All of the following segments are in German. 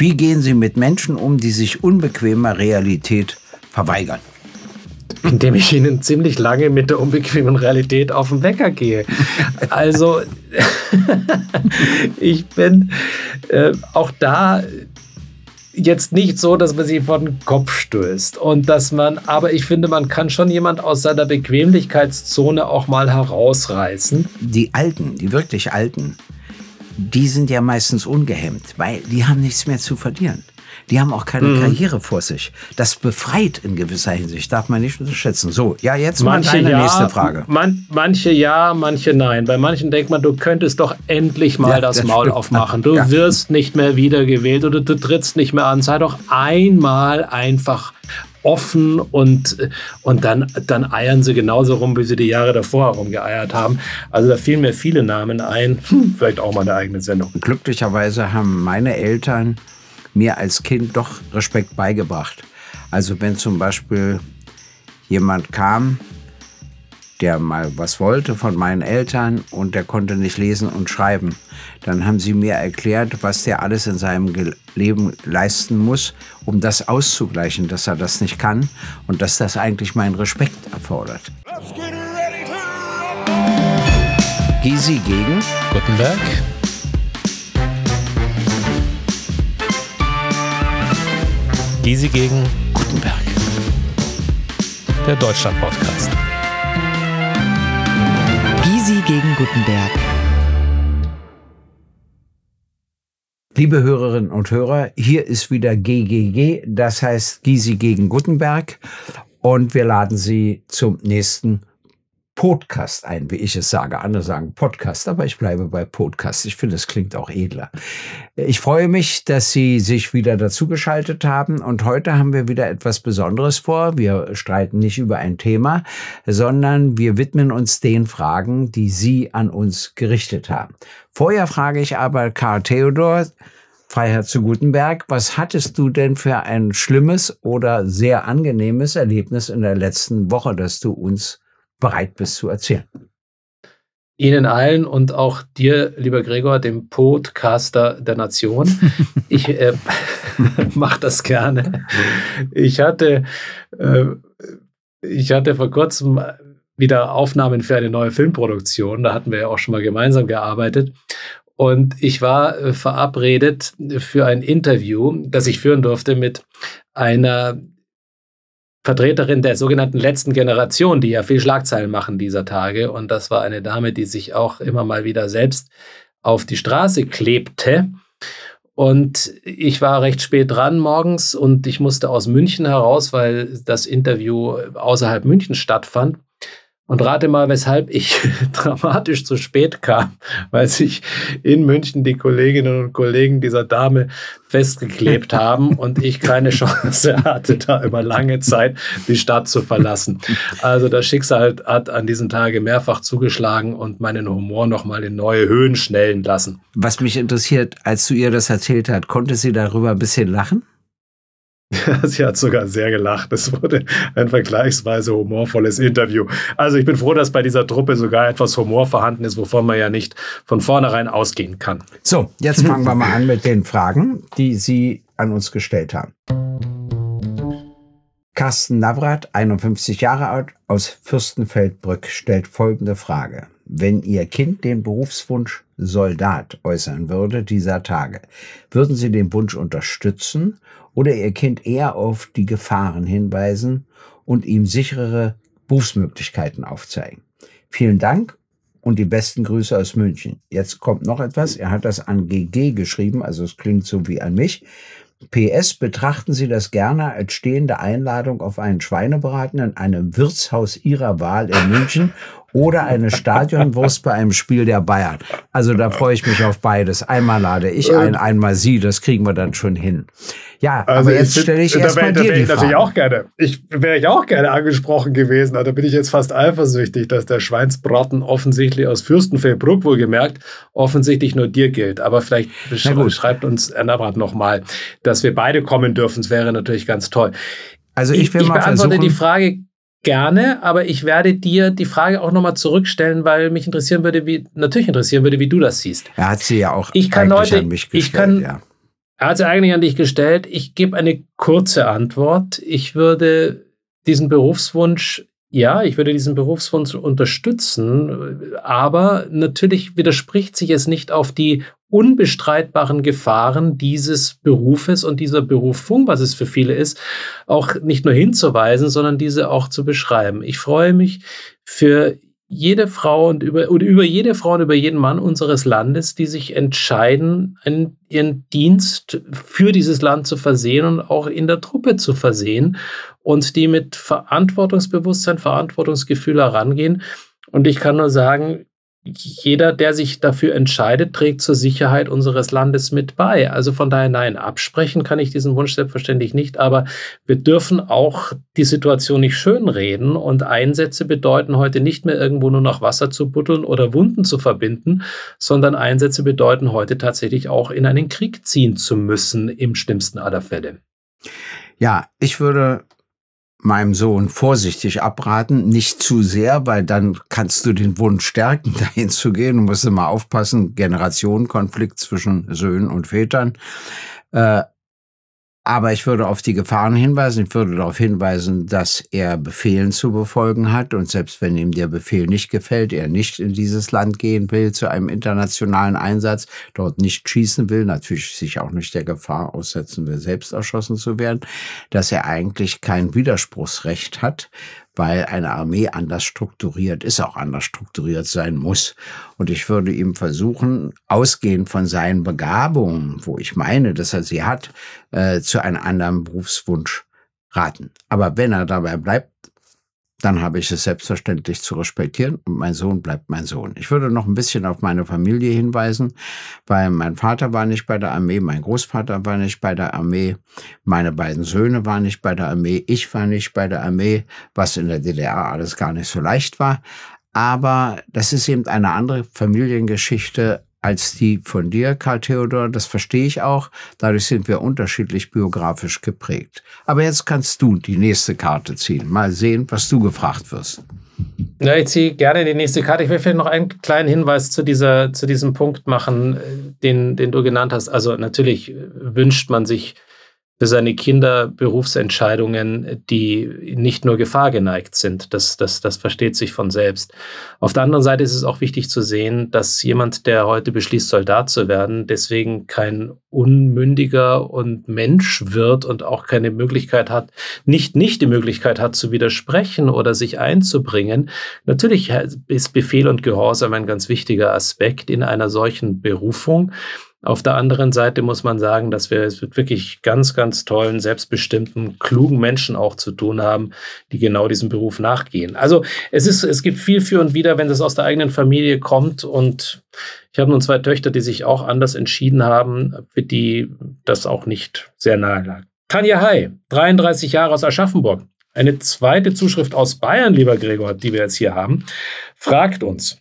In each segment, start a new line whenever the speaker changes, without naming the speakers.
Wie gehen Sie mit Menschen um, die sich unbequemer Realität verweigern?
Indem ich ihnen ziemlich lange mit der unbequemen Realität auf den Wecker gehe. Also, ich bin äh, auch da jetzt nicht so, dass man sie vor den Kopf stößt und dass man, aber ich finde, man kann schon jemand aus seiner Bequemlichkeitszone auch mal herausreißen.
Die Alten, die wirklich Alten, die sind ja meistens ungehemmt, weil die haben nichts mehr zu verlieren. Die haben auch keine mhm. Karriere vor sich. Das befreit in gewisser Hinsicht, darf man nicht unterschätzen. So, ja, jetzt
mal
manche
eine
ja, nächste Frage.
Man, manche ja, manche nein. Bei manchen denkt man, du könntest doch endlich mal ja, das, das, Maul stimmt. aufmachen. Du ja. wirst nicht mehr wiedergewählt oder du trittst nicht mehr an. Sei doch einmal einfach offen und, und dann, dann eiern sie genauso rum, wie sie die Jahre davor herumgeeiert haben. Also da fielen mir viele Namen ein. Hm, vielleicht auch mal eine eigene Sendung.
Glücklicherweise haben meine Eltern mir als Kind doch Respekt beigebracht. Also wenn zum Beispiel jemand kam, der mal was wollte von meinen Eltern und der konnte nicht lesen und schreiben, dann haben sie mir erklärt, was der alles in seinem Leben leisten muss, um das auszugleichen, dass er das nicht kann und dass das eigentlich meinen Respekt erfordert. Gysi gegen
Gutenberg. Gysi gegen Gutenberg. Der Deutschland-Podcast.
Gegen Gutenberg.
Liebe Hörerinnen und Hörer, hier ist wieder GGG, das heißt Gysi gegen Gutenberg. Und wir laden Sie zum nächsten Podcast ein, wie ich es sage. Andere sagen Podcast, aber ich bleibe bei Podcast. Ich finde, es klingt auch edler. Ich freue mich, dass Sie sich wieder dazugeschaltet haben und heute haben wir wieder etwas Besonderes vor. Wir streiten nicht über ein Thema, sondern wir widmen uns den Fragen, die Sie an uns gerichtet haben. Vorher frage ich aber Karl Theodor, Freiherr zu Gutenberg, was hattest du denn für ein schlimmes oder sehr angenehmes Erlebnis in der letzten Woche, das du uns bereit bist zu erzählen.
Ihnen allen und auch dir, lieber Gregor, dem Podcaster der Nation. Ich äh, mache das gerne. Ich hatte, äh, ich hatte vor kurzem wieder Aufnahmen für eine neue Filmproduktion. Da hatten wir ja auch schon mal gemeinsam gearbeitet. Und ich war äh, verabredet für ein Interview, das ich führen durfte mit einer Vertreterin der sogenannten letzten Generation, die ja viel Schlagzeilen machen dieser Tage. Und das war eine Dame, die sich auch immer mal wieder selbst auf die Straße klebte. Und ich war recht spät dran morgens und ich musste aus München heraus, weil das Interview außerhalb München stattfand. Und rate mal, weshalb ich dramatisch zu spät kam, weil sich in München die Kolleginnen und Kollegen dieser Dame festgeklebt haben und ich keine Chance hatte, da über lange Zeit die Stadt zu verlassen. Also das Schicksal hat an diesem Tage mehrfach zugeschlagen und meinen Humor nochmal in neue Höhen schnellen lassen.
Was mich interessiert, als du ihr das erzählt hast, konnte sie darüber ein bisschen lachen?
Sie hat sogar sehr gelacht. Es wurde ein vergleichsweise humorvolles Interview. Also ich bin froh, dass bei dieser Truppe sogar etwas Humor vorhanden ist, wovon man ja nicht von vornherein ausgehen kann.
So, jetzt fangen wir mal an mit den Fragen, die Sie an uns gestellt haben. Carsten Navrat, 51 Jahre alt, aus Fürstenfeldbrück, stellt folgende Frage. Wenn Ihr Kind den Berufswunsch Soldat äußern würde dieser Tage, würden Sie den Wunsch unterstützen oder Ihr Kind eher auf die Gefahren hinweisen und ihm sicherere Berufsmöglichkeiten aufzeigen. Vielen Dank und die besten Grüße aus München. Jetzt kommt noch etwas. Er hat das an GG geschrieben, also es klingt so wie an mich. PS, betrachten Sie das gerne als stehende Einladung auf einen Schweinebraten in einem Wirtshaus Ihrer Wahl in München oder eine Stadionwurst bei einem Spiel der Bayern. Also da freue ich mich auf beides. Einmal lade ich ein, einmal Sie, das kriegen wir dann schon hin. Ja, also aber jetzt stelle ich erstmal dir die Frage.
auch gerne. Ich wäre ich auch gerne angesprochen gewesen. Da bin ich jetzt fast eifersüchtig, dass der Schweinsbraten offensichtlich aus Fürstenfeldbruck wohlgemerkt offensichtlich nur dir gilt. Aber vielleicht schreibt uns Ernabrat nochmal, dass wir beide kommen dürfen. Es wäre natürlich ganz toll. Also ich, will ich, ich mal beantworte versuchen, die Frage gerne, aber ich werde dir die Frage auch nochmal zurückstellen, weil mich interessieren würde, wie, natürlich interessieren würde, wie du das siehst.
Er hat sie ja auch
ich kann Leute, an mich gestellt, ich kann, ja. Er hat sie eigentlich an dich gestellt. Ich gebe eine kurze Antwort. Ich würde diesen Berufswunsch ja, ich würde diesen Berufswunsch unterstützen, aber natürlich widerspricht sich es nicht auf die unbestreitbaren Gefahren dieses Berufes und dieser Berufung, was es für viele ist, auch nicht nur hinzuweisen, sondern diese auch zu beschreiben. Ich freue mich für jede Frau und über, oder über jede Frau und über jeden Mann unseres Landes, die sich entscheiden, einen, ihren Dienst für dieses Land zu versehen und auch in der Truppe zu versehen und die mit Verantwortungsbewusstsein, Verantwortungsgefühl herangehen. Und ich kann nur sagen, jeder, der sich dafür entscheidet, trägt zur Sicherheit unseres Landes mit bei. Also von daher nein, absprechen kann ich diesen Wunsch selbstverständlich nicht, aber wir dürfen auch die Situation nicht schönreden und Einsätze bedeuten heute nicht mehr irgendwo nur noch Wasser zu buddeln oder Wunden zu verbinden, sondern Einsätze bedeuten heute tatsächlich auch in einen Krieg ziehen zu müssen im schlimmsten aller Fälle.
Ja, ich würde meinem Sohn vorsichtig abraten, nicht zu sehr, weil dann kannst du den Wunsch stärken, dahin zu gehen. Du musst immer aufpassen, Generationenkonflikt zwischen Söhnen und Vätern. Äh, aber ich würde auf die Gefahren hinweisen. Ich würde darauf hinweisen, dass er Befehlen zu befolgen hat und selbst wenn ihm der Befehl nicht gefällt, er nicht in dieses Land gehen will zu einem internationalen Einsatz, dort nicht schießen will, natürlich sich auch nicht der Gefahr aussetzen will, selbst erschossen zu werden, dass er eigentlich kein Widerspruchsrecht hat, weil eine Armee anders strukturiert ist, auch anders strukturiert sein muss. Und ich würde ihm versuchen, ausgehend von seinen Begabungen, wo ich meine, dass er sie hat, äh, zu einem anderen Berufswunsch raten. Aber wenn er dabei bleibt, dann habe ich es selbstverständlich zu respektieren und mein Sohn bleibt mein Sohn. Ich würde noch ein bisschen auf meine Familie hinweisen, weil mein Vater war nicht bei der Armee, mein Großvater war nicht bei der Armee, meine beiden Söhne waren nicht bei der Armee, ich war nicht bei der Armee, was in der DDR alles gar nicht so leicht war. Aber das ist eben eine andere Familiengeschichte als die von dir, Karl Theodor. Das verstehe ich auch. Dadurch sind wir unterschiedlich biografisch geprägt. Aber jetzt kannst du die nächste Karte ziehen. Mal sehen, was du gefragt wirst.
Ja, ich ziehe gerne die nächste Karte. Ich will vielleicht noch einen kleinen Hinweis zu, dieser, zu diesem Punkt machen, den, den du genannt hast. Also natürlich wünscht man sich für seine Kinder Berufsentscheidungen, die nicht nur gefahrgeneigt sind. Das, das, das versteht sich von selbst. Auf der anderen Seite ist es auch wichtig zu sehen, dass jemand, der heute beschließt, Soldat zu werden, deswegen kein unmündiger und Mensch wird und auch keine Möglichkeit hat, nicht, nicht die Möglichkeit hat zu widersprechen oder sich einzubringen. Natürlich ist Befehl und Gehorsam ein ganz wichtiger Aspekt in einer solchen Berufung. Auf der anderen Seite muss man sagen, dass wir es mit wirklich ganz, ganz tollen, selbstbestimmten, klugen Menschen auch zu tun haben, die genau diesem Beruf nachgehen. Also es ist, es gibt viel für und wieder, wenn das aus der eigenen Familie kommt. Und ich habe nun zwei Töchter, die sich auch anders entschieden haben, für die das auch nicht sehr nahe lag. Tanja Hai, 33 Jahre aus Aschaffenburg. Eine zweite Zuschrift aus Bayern, lieber Gregor, die wir jetzt hier haben, fragt uns,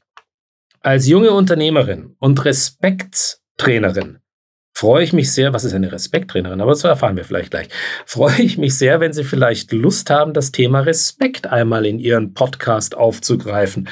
als junge Unternehmerin und Respekt Trainerin. Freue ich mich sehr, was ist eine Respekttrainerin, aber das erfahren wir vielleicht gleich. Freue ich mich sehr, wenn Sie vielleicht Lust haben, das Thema Respekt einmal in Ihren Podcast aufzugreifen.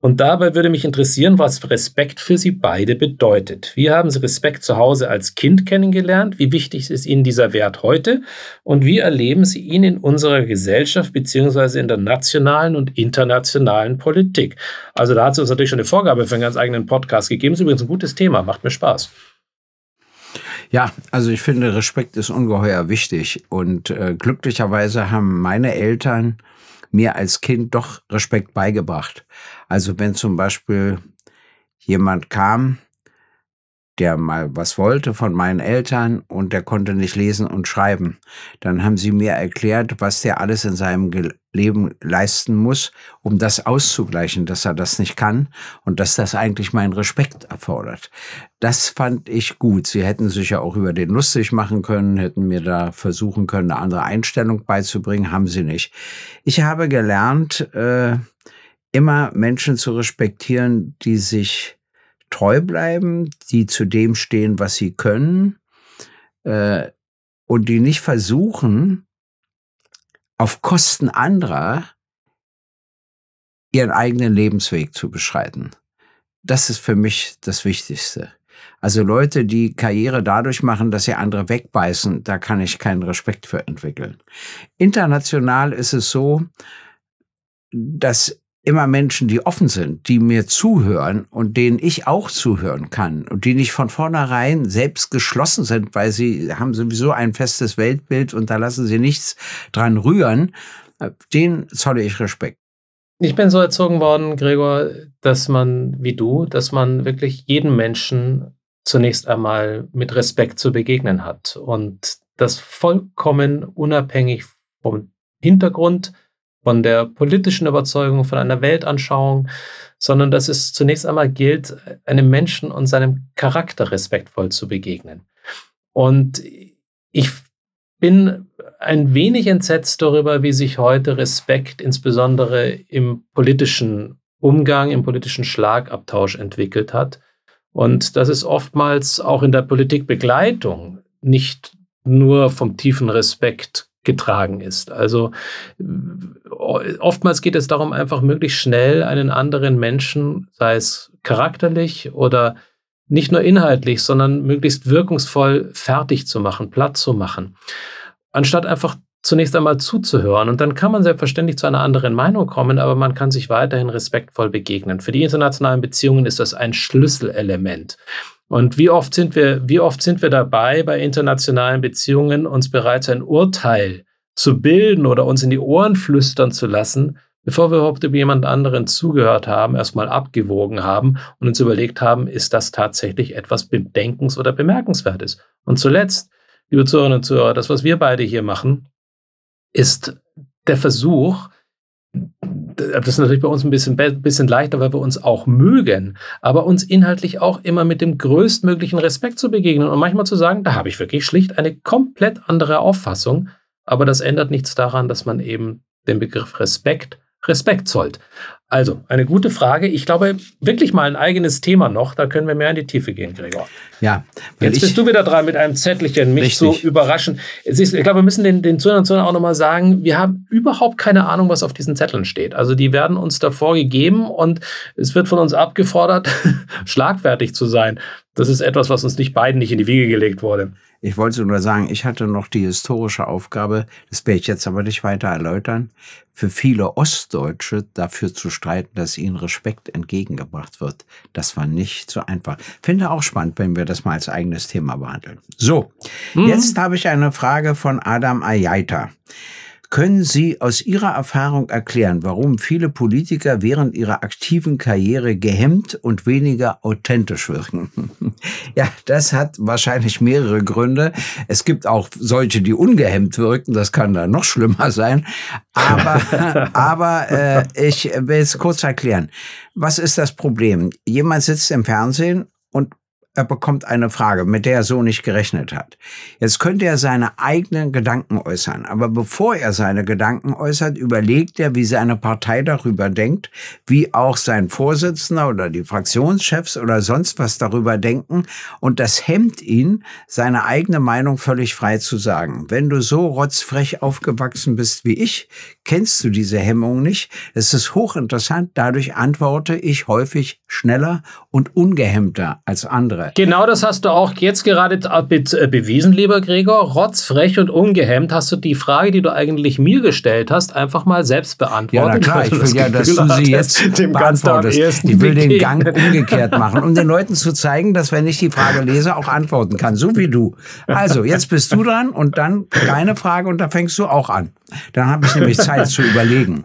Und dabei würde mich interessieren, was Respekt für Sie beide bedeutet. Wie haben Sie Respekt zu Hause als Kind kennengelernt? Wie wichtig ist Ihnen dieser Wert heute? Und wie erleben Sie ihn in unserer Gesellschaft beziehungsweise in der nationalen und internationalen Politik? Also da hat es uns natürlich schon eine Vorgabe für einen ganz eigenen Podcast gegeben. Ist übrigens ein gutes Thema, macht mir Spaß.
Ja, also ich finde, Respekt ist ungeheuer wichtig. Und äh, glücklicherweise haben meine Eltern mir als Kind doch Respekt beigebracht. Also wenn zum Beispiel jemand kam, der mal was wollte von meinen Eltern und der konnte nicht lesen und schreiben. Dann haben sie mir erklärt, was der alles in seinem Leben leisten muss, um das auszugleichen, dass er das nicht kann und dass das eigentlich meinen Respekt erfordert. Das fand ich gut. Sie hätten sich ja auch über den lustig machen können, hätten mir da versuchen können, eine andere Einstellung beizubringen, haben sie nicht. Ich habe gelernt, äh, immer Menschen zu respektieren, die sich treu bleiben, die zu dem stehen, was sie können äh, und die nicht versuchen, auf Kosten anderer ihren eigenen Lebensweg zu beschreiten. Das ist für mich das Wichtigste. Also Leute, die Karriere dadurch machen, dass sie andere wegbeißen, da kann ich keinen Respekt für entwickeln. International ist es so, dass immer Menschen, die offen sind, die mir zuhören und denen ich auch zuhören kann und die nicht von vornherein selbst geschlossen sind, weil sie haben sowieso ein festes Weltbild und da lassen sie nichts dran rühren, den zolle ich Respekt.
Ich bin so erzogen worden, Gregor, dass man, wie du, dass man wirklich jeden Menschen zunächst einmal mit Respekt zu begegnen hat und das vollkommen unabhängig vom Hintergrund, von der politischen Überzeugung, von einer Weltanschauung, sondern dass es zunächst einmal gilt, einem Menschen und seinem Charakter respektvoll zu begegnen. Und ich bin ein wenig entsetzt darüber, wie sich heute Respekt insbesondere im politischen Umgang, im politischen Schlagabtausch entwickelt hat. Und das ist oftmals auch in der Politikbegleitung nicht nur vom tiefen Respekt getragen ist. Also oftmals geht es darum, einfach möglichst schnell einen anderen Menschen, sei es charakterlich oder nicht nur inhaltlich, sondern möglichst wirkungsvoll fertig zu machen, platt zu machen, anstatt einfach zunächst einmal zuzuhören. Und dann kann man selbstverständlich zu einer anderen Meinung kommen, aber man kann sich weiterhin respektvoll begegnen. Für die internationalen Beziehungen ist das ein Schlüsselelement. Und wie oft sind wir, wie oft sind wir dabei, bei internationalen Beziehungen uns bereits ein Urteil zu bilden oder uns in die Ohren flüstern zu lassen, bevor wir überhaupt über jemand anderen zugehört haben, erstmal abgewogen haben und uns überlegt haben, ist das tatsächlich etwas Bedenkens- oder Bemerkenswertes? Und zuletzt, liebe Zuhörerinnen und Zuhörer, das, was wir beide hier machen, ist der Versuch, das ist natürlich bei uns ein bisschen, bisschen leichter, weil wir uns auch mögen, aber uns inhaltlich auch immer mit dem größtmöglichen Respekt zu begegnen und manchmal zu sagen, da habe ich wirklich schlicht eine komplett andere Auffassung, aber das ändert nichts daran, dass man eben den Begriff Respekt Respekt zollt. Also, eine gute Frage. Ich glaube, wirklich mal ein eigenes Thema noch. Da können wir mehr in die Tiefe gehen, Gregor.
Ja.
Jetzt bist du wieder dran mit einem Zettelchen, mich richtig. zu überraschen. Ist, ich glaube, wir müssen den, den Zuhörern und Zuhörern auch nochmal sagen, wir haben überhaupt keine Ahnung, was auf diesen Zetteln steht. Also, die werden uns davor gegeben und es wird von uns abgefordert, schlagfertig zu sein. Das ist etwas, was uns nicht beiden nicht in die Wiege gelegt wurde.
Ich wollte nur sagen, ich hatte noch die historische Aufgabe, das werde ich jetzt aber nicht weiter erläutern, für viele Ostdeutsche dafür zu streiten, dass ihnen Respekt entgegengebracht wird. Das war nicht so einfach. Finde auch spannend, wenn wir das mal als eigenes Thema behandeln. So, mhm. jetzt habe ich eine Frage von Adam Ayaita. Können Sie aus Ihrer Erfahrung erklären, warum viele Politiker während ihrer aktiven Karriere gehemmt und weniger authentisch wirken? ja, das hat wahrscheinlich mehrere Gründe. Es gibt auch solche, die ungehemmt wirken. Das kann dann noch schlimmer sein. Aber, aber äh, ich will es kurz erklären. Was ist das Problem? Jemand sitzt im Fernsehen und er bekommt eine Frage, mit der er so nicht gerechnet hat. Jetzt könnte er seine eigenen Gedanken äußern, aber bevor er seine Gedanken äußert, überlegt er, wie seine Partei darüber denkt, wie auch sein Vorsitzender oder die Fraktionschefs oder sonst was darüber denken und das hemmt ihn, seine eigene Meinung völlig frei zu sagen. Wenn du so rotzfrech aufgewachsen bist wie ich, kennst du diese Hemmung nicht. Es ist hochinteressant, dadurch antworte ich häufig schneller und ungehemmter als andere.
Genau das hast du auch jetzt gerade äh, bewiesen, lieber Gregor. Rotzfrech und ungehemmt hast du die Frage, die du eigentlich mir gestellt hast, einfach mal selbst beantwortet. Ja,
na klar, ich will ja, dass du sie jetzt dem beantwortest. Ich will den Gang umgekehrt machen, um den Leuten zu zeigen, dass wenn ich die Frage lese, auch antworten kann, so wie du. Also, jetzt bist du dran und dann deine Frage und da fängst du auch an. Dann habe ich nämlich Zeit zu überlegen.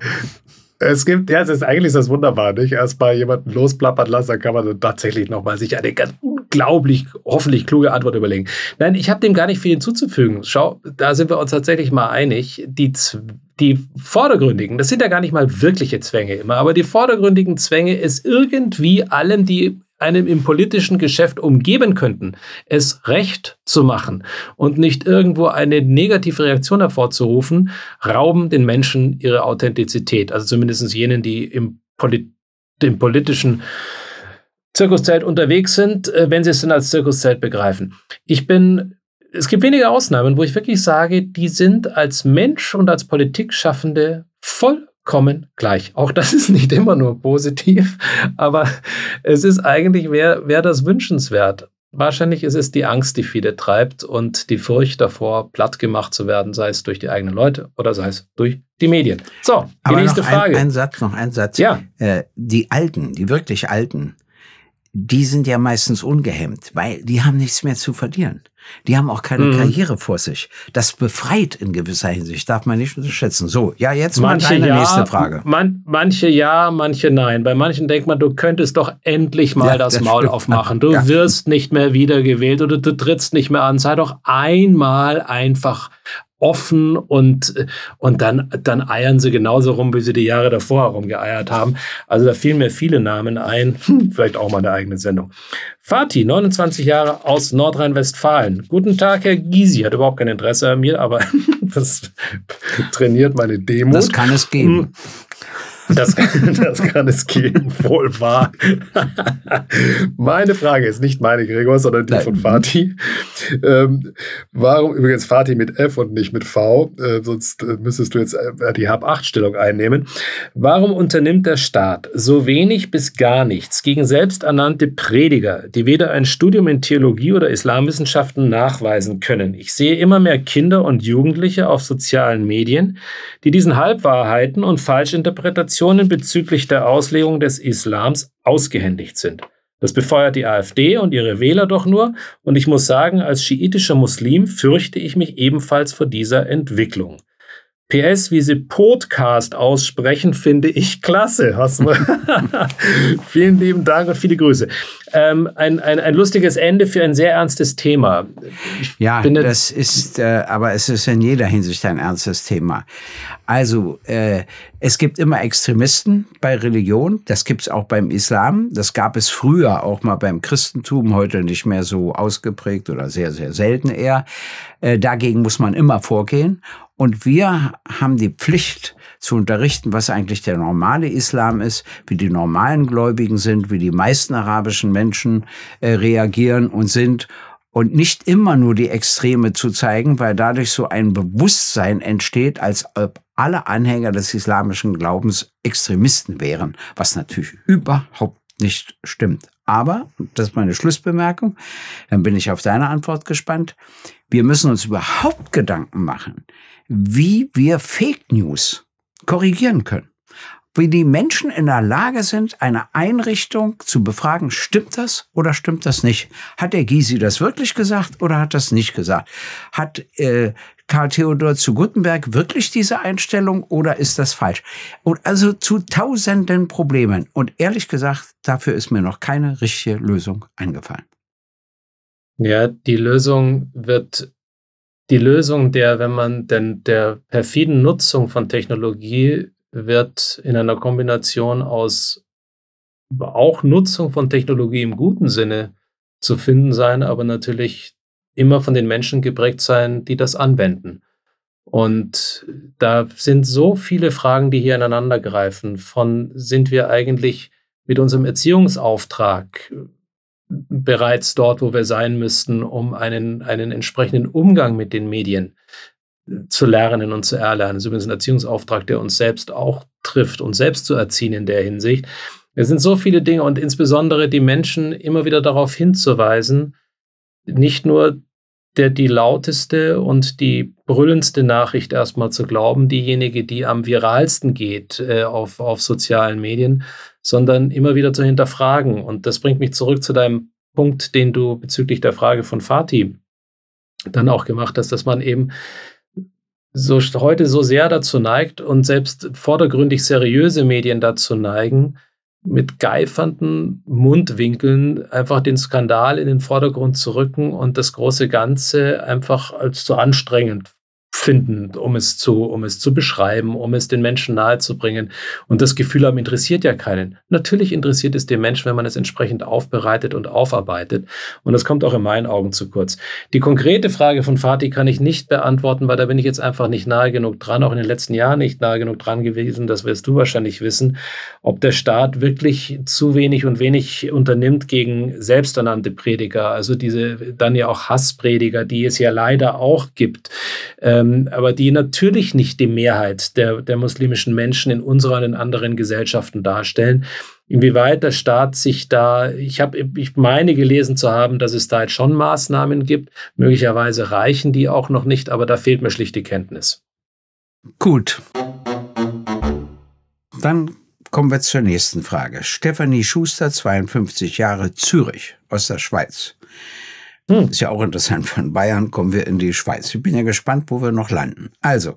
Es gibt, ja, es ist eigentlich das wunderbar, nicht? Erst mal jemanden losplappern lassen, dann kann man dann tatsächlich nochmal sich eine ganz unglaublich, hoffentlich kluge Antwort überlegen. Nein, ich habe dem gar nicht viel hinzuzufügen. Schau, da sind wir uns tatsächlich mal einig. Die, die vordergründigen, das sind ja gar nicht mal wirkliche Zwänge immer, aber die vordergründigen Zwänge ist irgendwie allen, die einem im politischen Geschäft umgeben könnten, es recht zu machen und nicht irgendwo eine negative Reaktion hervorzurufen, rauben den Menschen ihre Authentizität. Also zumindest jenen, die im, Polit im politischen Zirkuszelt unterwegs sind, äh, wenn sie es denn als Zirkuszelt begreifen. Ich bin, es gibt wenige Ausnahmen, wo ich wirklich sage, die sind als Mensch und als Politikschaffende voll kommen gleich. Auch das ist nicht immer nur positiv, aber es ist eigentlich, wäre wär das wünschenswert. Wahrscheinlich ist es die Angst, die viele treibt und die Furcht davor, platt gemacht zu werden, sei es durch die eigenen Leute oder sei es durch die Medien. So, die
Aber
nächste
noch
Frage.
Ein, ein Satz, noch ein Satz.
Ja.
Äh, die Alten, die wirklich Alten, die sind ja meistens ungehemmt, weil die haben nichts mehr zu verlieren. Die haben auch keine
Mhm.
Karriere vor sich. Das befreit in gewisser Hinsicht, darf man nicht unterschätzen. So, ja, jetzt mal
Manche
deine
ja,
nächste Frage.
Man, manche ja, manche nein. Bei manchen denkt man, du könntest doch endlich mal
Ja,
das,
das
Maul
stimmt.
aufmachen. Du
Ja.
wirst nicht mehr wiedergewählt oder du trittst nicht mehr an. Sei doch einmal einfach offen und, und dann, dann eiern sie genauso rum, wie sie die Jahre davor rumgeeiert haben. Also da fielen mir viele Namen ein. Hm, Vielleicht auch mal eine eigene Sendung. Fatih, 29 Jahre aus Nordrhein-Westfalen. Guten Tag, Herr Gysi. Hat überhaupt kein Interesse an mir, aber das trainiert meine Demut.
Das kann es geben.
Das kann, das kann es geben, wohl wahr. meine Frage ist nicht meine, Gregor, sondern die
Nein.
von Fatih. Ähm, warum übrigens Fatih mit F und nicht mit V? Äh, sonst äh, müsstest du jetzt äh, die Hab-8-Stellung einnehmen. Warum unternimmt der Staat so wenig bis gar nichts gegen selbsternannte Prediger, die weder ein Studium in Theologie oder Islamwissenschaften nachweisen können? Ich sehe immer mehr Kinder und Jugendliche auf sozialen Medien, die diesen Halbwahrheiten und Falschinterpretationen bezüglich der Auslegung des Islams ausgehändigt sind. Das befeuert die AfD und ihre Wähler doch nur, und ich muss sagen, als schiitischer Muslim fürchte ich mich ebenfalls vor dieser Entwicklung. PS, wie sie Podcast aussprechen, finde ich klasse. Vielen lieben Dank und viele Grüße. Ähm, ein, ein, ein lustiges Ende für ein sehr ernstes Thema.
Ja,
bin jetzt-
das ist, äh, aber es ist in jeder Hinsicht ein ernstes Thema. Also, äh, es gibt immer Extremisten bei Religion. Das gibt es auch beim Islam. Das gab es früher auch mal beim Christentum, heute nicht mehr so ausgeprägt oder sehr, sehr selten eher. Äh, dagegen muss man immer vorgehen. Und wir haben die Pflicht zu unterrichten, was eigentlich der normale Islam ist, wie die normalen Gläubigen sind, wie die meisten arabischen Menschen äh, reagieren und sind und nicht immer nur die Extreme zu zeigen, weil dadurch so ein Bewusstsein entsteht, als ob alle Anhänger des islamischen Glaubens Extremisten wären, was natürlich überhaupt nicht stimmt. Aber, das ist meine Schlussbemerkung, dann bin ich auf deine Antwort gespannt, wir müssen uns überhaupt Gedanken machen, wie wir Fake News korrigieren können wie die Menschen in der Lage sind, eine Einrichtung zu befragen, stimmt das oder stimmt das nicht? Hat der Gysi das wirklich gesagt oder hat das nicht gesagt? Hat äh, Karl Theodor zu Gutenberg wirklich diese Einstellung oder ist das falsch? Und also zu tausenden Problemen. Und ehrlich gesagt, dafür ist mir noch keine richtige Lösung eingefallen.
Ja, die Lösung wird die Lösung der, wenn man denn der perfiden Nutzung von Technologie wird in einer Kombination aus auch Nutzung von Technologie im guten Sinne zu finden sein, aber natürlich immer von den Menschen geprägt sein, die das anwenden. Und da sind so viele Fragen, die hier ineinander greifen. Von sind wir eigentlich mit unserem Erziehungsauftrag bereits dort, wo wir sein müssten, um einen, einen entsprechenden Umgang mit den Medien zu lernen und zu erlernen. Das ist übrigens ein Erziehungsauftrag, der uns selbst auch trifft, uns selbst zu erziehen in der Hinsicht. Es sind so viele Dinge und insbesondere die Menschen immer wieder darauf hinzuweisen, nicht nur der, die lauteste und die brüllendste Nachricht erstmal zu glauben, diejenige, die am viralsten geht äh, auf, auf sozialen Medien, sondern immer wieder zu hinterfragen. Und das bringt mich zurück zu deinem Punkt, den du bezüglich der Frage von Fatih dann auch gemacht hast, dass man eben so heute so sehr dazu neigt und selbst vordergründig seriöse Medien dazu neigen, mit geifernden Mundwinkeln einfach den Skandal in den Vordergrund zu rücken und das große Ganze einfach als zu anstrengend finden, um es zu, um es zu beschreiben, um es den Menschen nahezubringen. Und das Gefühl haben, interessiert ja keinen. Natürlich interessiert es den Menschen, wenn man es entsprechend aufbereitet und aufarbeitet. Und das kommt auch in meinen Augen zu kurz. Die konkrete Frage von Fatih kann ich nicht beantworten, weil da bin ich jetzt einfach nicht nahe genug dran, auch in den letzten Jahren nicht nahe genug dran gewesen. Das wirst du wahrscheinlich wissen, ob der Staat wirklich zu wenig und wenig unternimmt gegen selbsternannte Prediger, also diese dann ja auch Hassprediger, die es ja leider auch gibt. Ähm, aber die natürlich nicht die Mehrheit der, der muslimischen Menschen in unserer und in anderen Gesellschaften darstellen. inwieweit der Staat sich da, ich habe, ich meine gelesen zu haben, dass es da jetzt schon Maßnahmen gibt. Möglicherweise reichen die auch noch nicht, aber da fehlt mir schlicht die Kenntnis.
Gut. Dann kommen wir zur nächsten Frage. Stefanie Schuster, 52 Jahre, Zürich aus der Schweiz. Hm. Ist ja auch interessant. Von Bayern kommen wir in die Schweiz. Ich bin ja gespannt, wo wir noch landen. Also,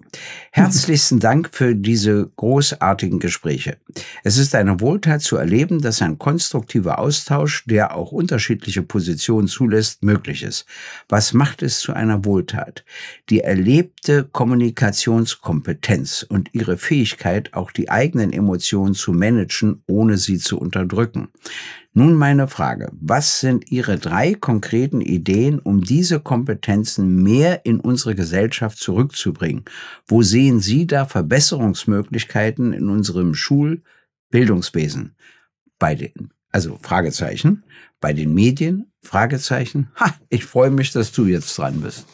herzlichsten Dank für diese großartigen Gespräche. Es ist eine Wohltat zu erleben, dass ein konstruktiver Austausch, der auch unterschiedliche Positionen zulässt, möglich ist. Was macht es zu einer Wohltat? Die erlebte Kommunikationskompetenz und ihre Fähigkeit, auch die eigenen Emotionen zu managen, ohne sie zu unterdrücken. Nun meine Frage, was sind Ihre drei konkreten Ideen, um diese Kompetenzen mehr in unsere Gesellschaft zurückzubringen? Wo sehen Sie da Verbesserungsmöglichkeiten in unserem Schulbildungswesen? Bei den, also Fragezeichen, bei den Medien, Fragezeichen. Ha, ich freue mich, dass du jetzt dran bist.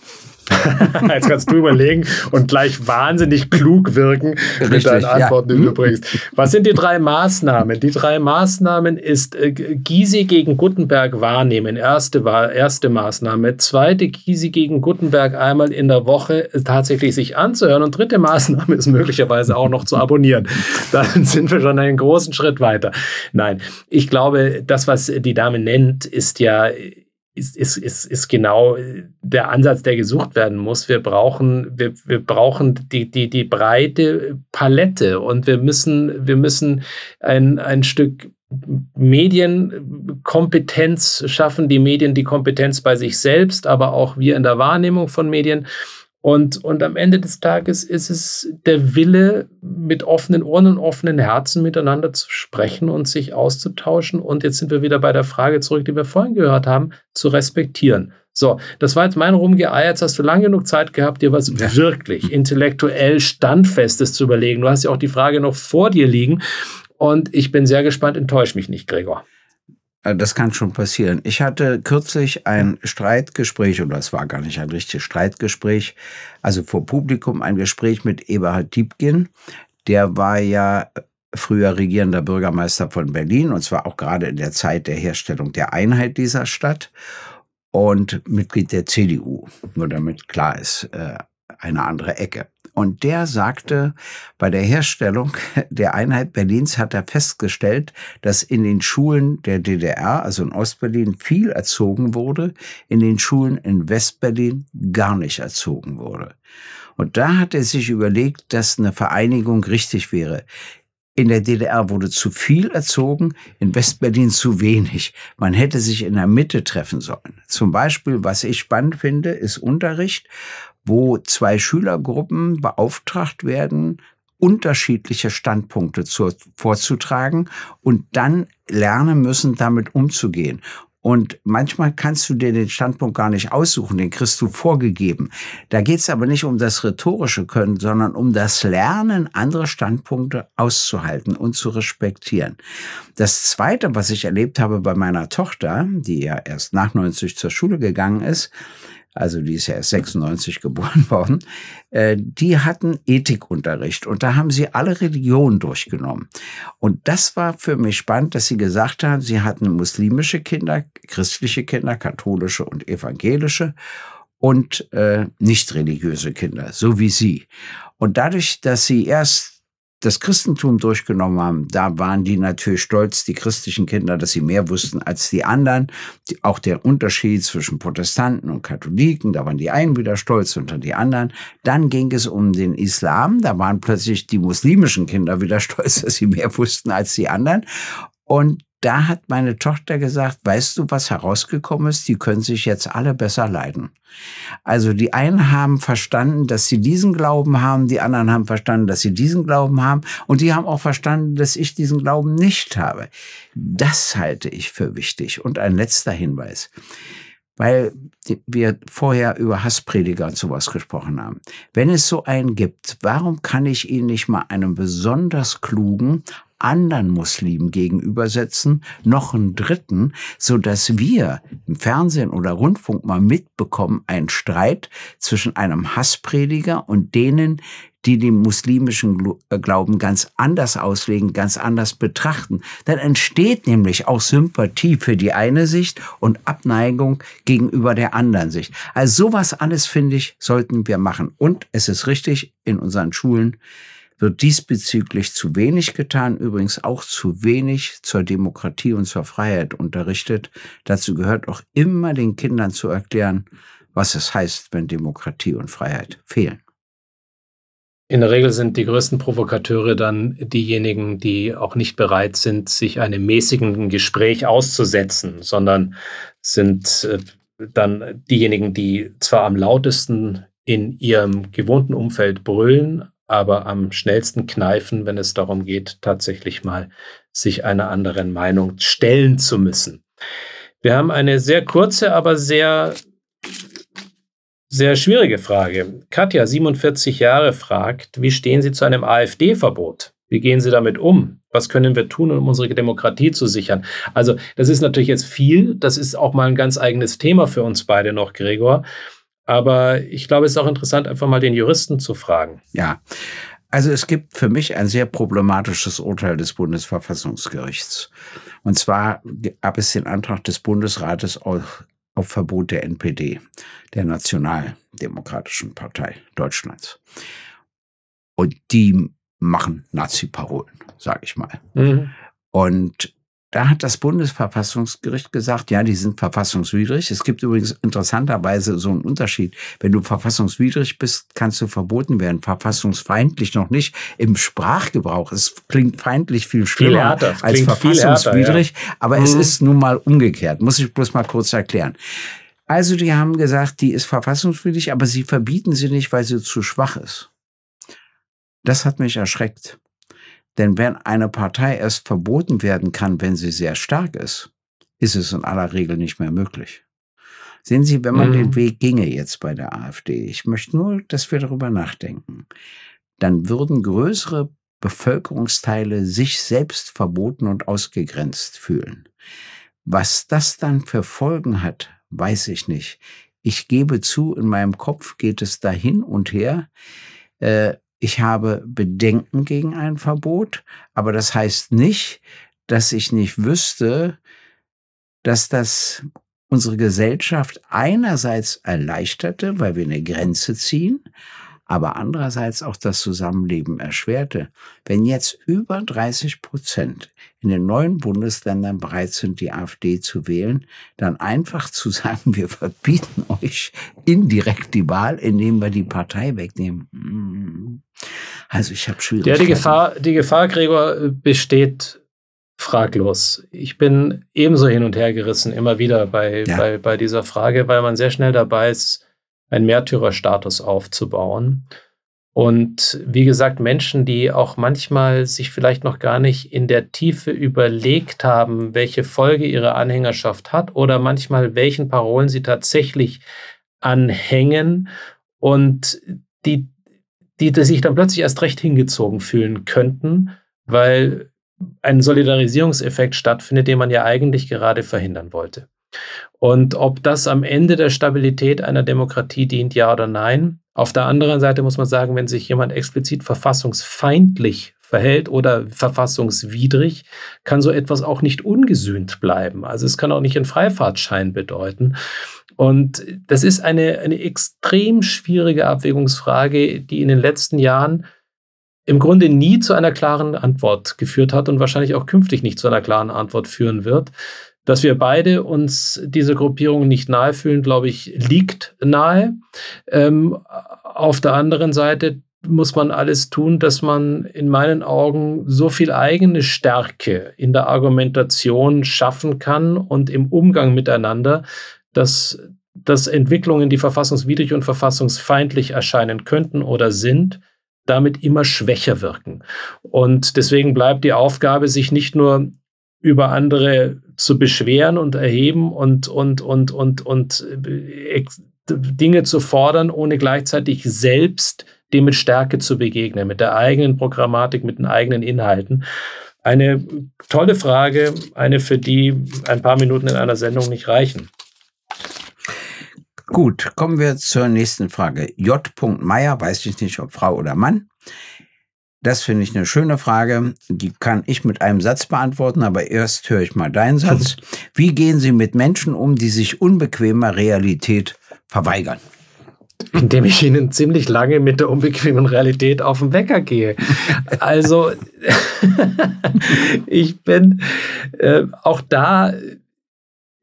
Jetzt kannst du überlegen und gleich wahnsinnig klug wirken Richtig, mit deinen Antworten, ja. die du bringst. Was sind die drei Maßnahmen? Die drei Maßnahmen ist äh, Gysi gegen Gutenberg wahrnehmen. Erste, erste Maßnahme. Zweite, Gysi gegen Gutenberg einmal in der Woche tatsächlich sich anzuhören. Und dritte Maßnahme ist möglicherweise auch noch zu abonnieren. Dann sind wir schon einen großen Schritt weiter. Nein, ich glaube, das, was die Dame nennt, ist ja ist, ist, ist, ist genau der Ansatz, der gesucht werden muss. Wir brauchen, wir, wir brauchen die, die, die breite Palette. Und wir müssen, wir müssen ein, ein Stück Medienkompetenz schaffen, die Medien die Kompetenz bei sich selbst, aber auch wir in der Wahrnehmung von Medien und, und am Ende des Tages ist es der Wille, mit offenen Ohren und offenen Herzen miteinander zu sprechen und sich auszutauschen. Und jetzt sind wir wieder bei der Frage zurück, die wir vorhin gehört haben, zu respektieren. So, das war jetzt mein Rumgeeier. Jetzt hast du lange genug Zeit gehabt, dir was ja. wirklich intellektuell Standfestes zu überlegen. Du hast ja auch die Frage noch vor dir liegen. Und ich bin sehr gespannt. Enttäusch mich nicht, Gregor.
Äh, das kann schon passieren. Ich hatte kürzlich ein Streitgespräch, oder es war gar nicht ein richtiges Streitgespräch, also vor Publikum ein Gespräch mit Eberhard Diebkin. Der war ja früher regierender Bürgermeister von Berlin, und zwar auch gerade in der Zeit der Herstellung der Einheit dieser Stadt und Mitglied der CDU, nur damit klar ist, äh, eine andere Ecke. Und der sagte, bei der Herstellung der Einheit Berlins hat er festgestellt, dass in den Schulen der DDR, also in Ostberlin, viel erzogen wurde, in den Schulen in Westberlin gar nicht erzogen wurde. Und da hat er sich überlegt, dass eine Vereinigung richtig wäre. In der DDR wurde zu viel erzogen, in Westberlin zu wenig. Man hätte sich in der Mitte treffen sollen. Zum Beispiel, was ich spannend finde, ist Unterricht wo zwei Schülergruppen beauftragt werden, unterschiedliche Standpunkte zu, vorzutragen und dann lernen müssen, damit umzugehen. Und manchmal kannst du dir den Standpunkt gar nicht aussuchen, den kriegst du vorgegeben. Da geht es aber nicht um das rhetorische Können, sondern um das Lernen, andere Standpunkte auszuhalten und zu respektieren. Das Zweite, was ich erlebt habe bei meiner Tochter, die ja erst nach 90 zur Schule gegangen ist, also die ist ja erst 96 geboren worden, äh, die hatten Ethikunterricht und da haben sie alle Religionen durchgenommen. Und das war für mich spannend, dass sie gesagt haben, sie hatten muslimische Kinder, christliche Kinder, katholische und evangelische und äh, nicht religiöse Kinder, so wie sie. Und dadurch, dass sie erst das Christentum durchgenommen haben, da waren die natürlich stolz, die christlichen Kinder, dass sie mehr wussten als die anderen. Auch der Unterschied zwischen Protestanten und Katholiken, da waren die einen wieder stolz unter die anderen. Dann ging es um den Islam, da waren plötzlich die muslimischen Kinder wieder stolz, dass sie mehr wussten als die anderen. Und da hat meine Tochter gesagt, weißt du, was herausgekommen ist? Die können sich jetzt alle besser leiden. Also die einen haben verstanden, dass sie diesen Glauben haben, die anderen haben verstanden, dass sie diesen Glauben haben und die haben auch verstanden, dass ich diesen Glauben nicht habe. Das halte ich für wichtig. Und ein letzter Hinweis weil wir vorher über Hassprediger und sowas gesprochen haben. Wenn es so einen gibt, warum kann ich ihn nicht mal einem besonders klugen, anderen Muslimen gegenübersetzen, noch einen dritten, so dass wir im Fernsehen oder Rundfunk mal mitbekommen, einen Streit zwischen einem Hassprediger und denen, die den muslimischen äh, Glauben ganz anders auslegen, ganz anders betrachten. Dann entsteht nämlich auch Sympathie für die eine Sicht und Abneigung gegenüber der anderen Sicht. Also sowas alles, finde ich, sollten wir machen. Und es ist richtig, in unseren Schulen wird diesbezüglich zu wenig getan, übrigens auch zu wenig zur Demokratie und zur Freiheit unterrichtet. Dazu gehört auch immer den Kindern zu erklären, was es heißt, wenn Demokratie und Freiheit fehlen.
In der Regel sind die größten Provokateure dann diejenigen, die auch nicht bereit sind, sich einem mäßigen Gespräch auszusetzen, sondern sind äh, dann diejenigen, die zwar am lautesten in ihrem gewohnten Umfeld brüllen, aber am schnellsten kneifen, wenn es darum geht, tatsächlich mal sich einer anderen Meinung stellen zu müssen. Wir haben eine sehr kurze, aber sehr sehr schwierige Frage. Katja, 47 Jahre, fragt, wie stehen Sie zu einem AfD-Verbot? Wie gehen Sie damit um? Was können wir tun, um unsere Demokratie zu sichern? Also, das ist natürlich jetzt viel. Das ist auch mal ein ganz eigenes Thema für uns beide noch, Gregor. Aber ich glaube, es ist auch interessant, einfach mal den Juristen zu fragen.
Ja. Also es gibt für mich ein sehr problematisches Urteil des Bundesverfassungsgerichts. Und zwar gab es den Antrag des Bundesrates auf Verbot der NPD, der Nationaldemokratischen Partei Deutschlands. Und die machen Nazi-Parolen, sage ich mal. Mhm. Und da hat das Bundesverfassungsgericht gesagt, ja, die sind verfassungswidrig. Es gibt übrigens interessanterweise so einen Unterschied. Wenn du verfassungswidrig bist, kannst du verboten werden. Verfassungsfeindlich noch nicht. Im Sprachgebrauch. Es klingt feindlich viel schlimmer viel als verfassungswidrig. Härter, ja. Aber mhm. es ist nun mal umgekehrt. Muss ich bloß mal kurz erklären. Also, die haben gesagt, die ist verfassungswidrig, aber sie verbieten sie nicht, weil sie zu schwach ist. Das hat mich erschreckt. Denn wenn eine Partei erst verboten werden kann, wenn sie sehr stark ist, ist es in aller Regel nicht mehr möglich. Sehen Sie, wenn man mhm. den Weg ginge jetzt bei der AfD, ich möchte nur, dass wir darüber nachdenken, dann würden größere Bevölkerungsteile sich selbst verboten und ausgegrenzt fühlen. Was das dann für Folgen hat, weiß ich nicht. Ich gebe zu, in meinem Kopf geht es dahin und her. Äh, ich habe Bedenken gegen ein Verbot, aber das heißt nicht, dass ich nicht wüsste, dass das unsere Gesellschaft einerseits erleichterte, weil wir eine Grenze ziehen, aber andererseits auch das Zusammenleben erschwerte. Wenn jetzt über 30 Prozent in den neuen Bundesländern bereit sind, die AfD zu wählen, dann einfach zu sagen, wir verbieten euch indirekt die Wahl, indem wir die Partei wegnehmen. Hm. Also ich habe Schwierigkeiten.
Ja, die Gefahr, die Gefahr, Gregor, besteht fraglos. Ich bin ebenso hin und her gerissen, immer wieder bei, ja. bei, bei dieser Frage, weil man sehr schnell dabei ist, einen Märtyrerstatus aufzubauen. Und wie gesagt, Menschen, die auch manchmal sich vielleicht noch gar nicht in der Tiefe überlegt haben, welche Folge ihre Anhängerschaft hat oder manchmal welchen Parolen sie tatsächlich anhängen und die, die, die sich dann plötzlich erst recht hingezogen fühlen könnten, weil ein Solidarisierungseffekt stattfindet, den man ja eigentlich gerade verhindern wollte. Und ob das am Ende der Stabilität einer Demokratie dient, ja oder nein. Auf der anderen Seite muss man sagen, wenn sich jemand explizit verfassungsfeindlich verhält oder verfassungswidrig, kann so etwas auch nicht ungesühnt bleiben. Also es kann auch nicht einen Freifahrtschein bedeuten. Und das ist eine, eine extrem schwierige Abwägungsfrage, die in den letzten Jahren im Grunde nie zu einer klaren Antwort geführt hat und wahrscheinlich auch künftig nicht zu einer klaren Antwort führen wird. Dass wir beide uns diese Gruppierung nicht nahe fühlen, glaube ich, liegt nahe. Ähm, auf der anderen Seite muss man alles tun, dass man in meinen Augen so viel eigene Stärke in der Argumentation schaffen kann und im Umgang miteinander, dass, dass Entwicklungen, die verfassungswidrig und verfassungsfeindlich erscheinen könnten oder sind, damit immer schwächer wirken. Und deswegen bleibt die Aufgabe, sich nicht nur über andere zu beschweren und erheben und, und, und, und, und äh, Dinge zu fordern, ohne gleichzeitig selbst dem mit Stärke zu begegnen, mit der eigenen Programmatik, mit den eigenen Inhalten. eine tolle Frage, eine, für die ein paar Minuten in einer Sendung nicht reichen.
Gut, kommen wir zur nächsten Frage. J. Meier, weiß ich nicht, ob Frau oder Mann. Das finde ich eine schöne Frage. Die kann ich mit einem Satz beantworten, aber erst höre ich mal deinen Satz. Wie gehen Sie mit Menschen um, die sich unbequemer Realität verweigern?
Indem ich ihnen ziemlich lange mit der unbequemen Realität auf den Wecker gehe. Also, ich bin äh, auch da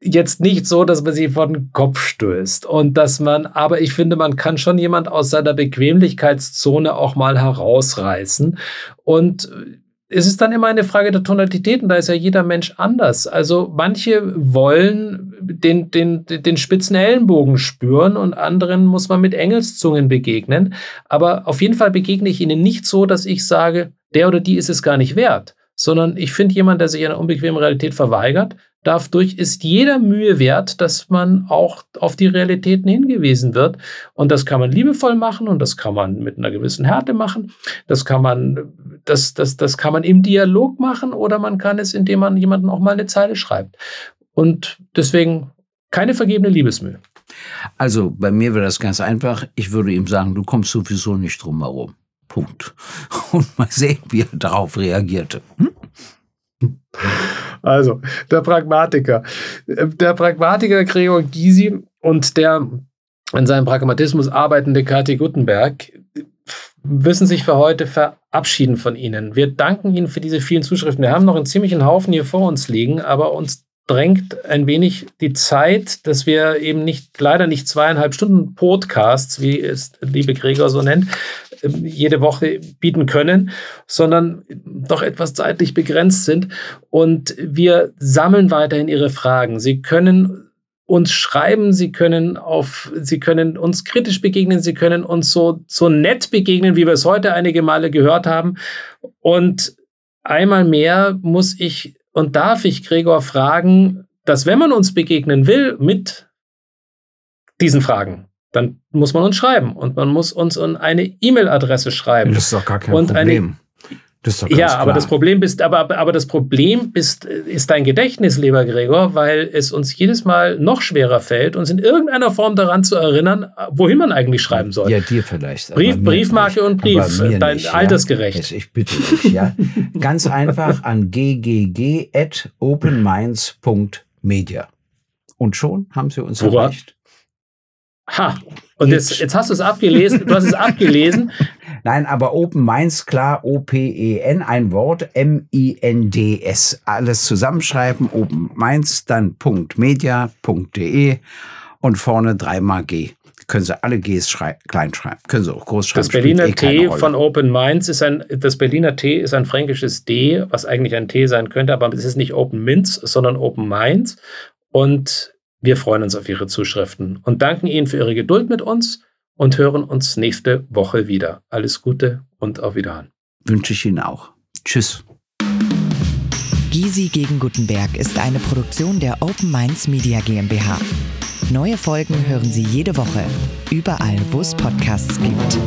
jetzt nicht so, dass man sie vor den Kopf stößt und dass man, aber ich finde, man kann schon jemand aus seiner Bequemlichkeitszone auch mal herausreißen und es ist dann immer eine Frage der Tonalität und da ist ja jeder Mensch anders. Also manche wollen den, den, den spitzen Ellenbogen spüren und anderen muss man mit Engelszungen begegnen. Aber auf jeden Fall begegne ich ihnen nicht so, dass ich sage, der oder die ist es gar nicht wert, sondern ich finde jemand, der sich einer unbequemen Realität verweigert, Dadurch ist jeder Mühe wert, dass man auch auf die Realitäten hingewiesen wird. Und das kann man liebevoll machen und das kann man mit einer gewissen Härte machen. Das kann man, das, das, das kann man im Dialog machen oder man kann es, indem man jemanden auch mal eine Zeile schreibt. Und deswegen keine vergebene Liebesmühe.
Also bei mir wäre das ganz einfach. Ich würde ihm sagen, du kommst sowieso nicht drum herum. Punkt. Und mal sehen, wie er darauf reagierte. Hm?
Also, der Pragmatiker. Der Pragmatiker Gregor Gysi und der in seinem Pragmatismus arbeitende Kati Guttenberg wissen sich für heute verabschieden von Ihnen. Wir danken Ihnen für diese vielen Zuschriften. Wir haben noch einen ziemlichen Haufen hier vor uns liegen, aber uns drängt ein wenig die Zeit, dass wir eben nicht, leider nicht zweieinhalb Stunden Podcasts, wie es liebe Gregor so nennt, ähm, jede Woche bieten können, sondern doch etwas zeitlich begrenzt sind. Und wir sammeln weiterhin Ihre Fragen. Sie können uns schreiben, Sie können auf, Sie können uns kritisch begegnen, Sie können uns so, so nett begegnen, wie wir es heute einige Male gehört haben. Und einmal mehr muss ich und darf ich Gregor fragen, dass wenn man uns begegnen will mit diesen Fragen, dann muss man uns schreiben und man muss uns eine E-Mail-Adresse schreiben.
Das ist doch gar kein
und
Problem.
Ja, aber das Problem bist, aber, aber das Problem bist, ist dein Gedächtnis, lieber Gregor, weil es uns jedes Mal noch schwerer fällt, uns in irgendeiner Form daran zu erinnern, wohin man eigentlich schreiben soll.
Ja, dir vielleicht.
Brief, Briefmarke nicht. und Brief, dein nicht, altersgerecht.
Ja? Ich bitte dich, ja. Ganz einfach an ggg.openminds.media. Und schon haben sie uns
Woran? erreicht. Ha, und jetzt, jetzt hast du es abgelesen, du hast es abgelesen.
Nein, aber Open Minds, klar, O-P-E-N, ein Wort, M-I-N-D-S. Alles zusammenschreiben, Open Minds, dann .media.de und vorne dreimal G. Können Sie alle Gs klein schreiben, können Sie auch groß schreiben.
Das Berliner eh T von Open Minds ist ein, das Berliner T ist ein fränkisches D, was eigentlich ein T sein könnte, aber es ist nicht Open Minds, sondern Open Minds. Und wir freuen uns auf Ihre Zuschriften und danken Ihnen für Ihre Geduld mit uns und hören uns nächste Woche wieder. Alles Gute und auf Wiederhören.
Wünsche ich Ihnen auch. Tschüss.
Gysi gegen Gutenberg ist eine Produktion der Open Minds Media GmbH. Neue Folgen hören Sie jede Woche, überall, wo es Podcasts gibt.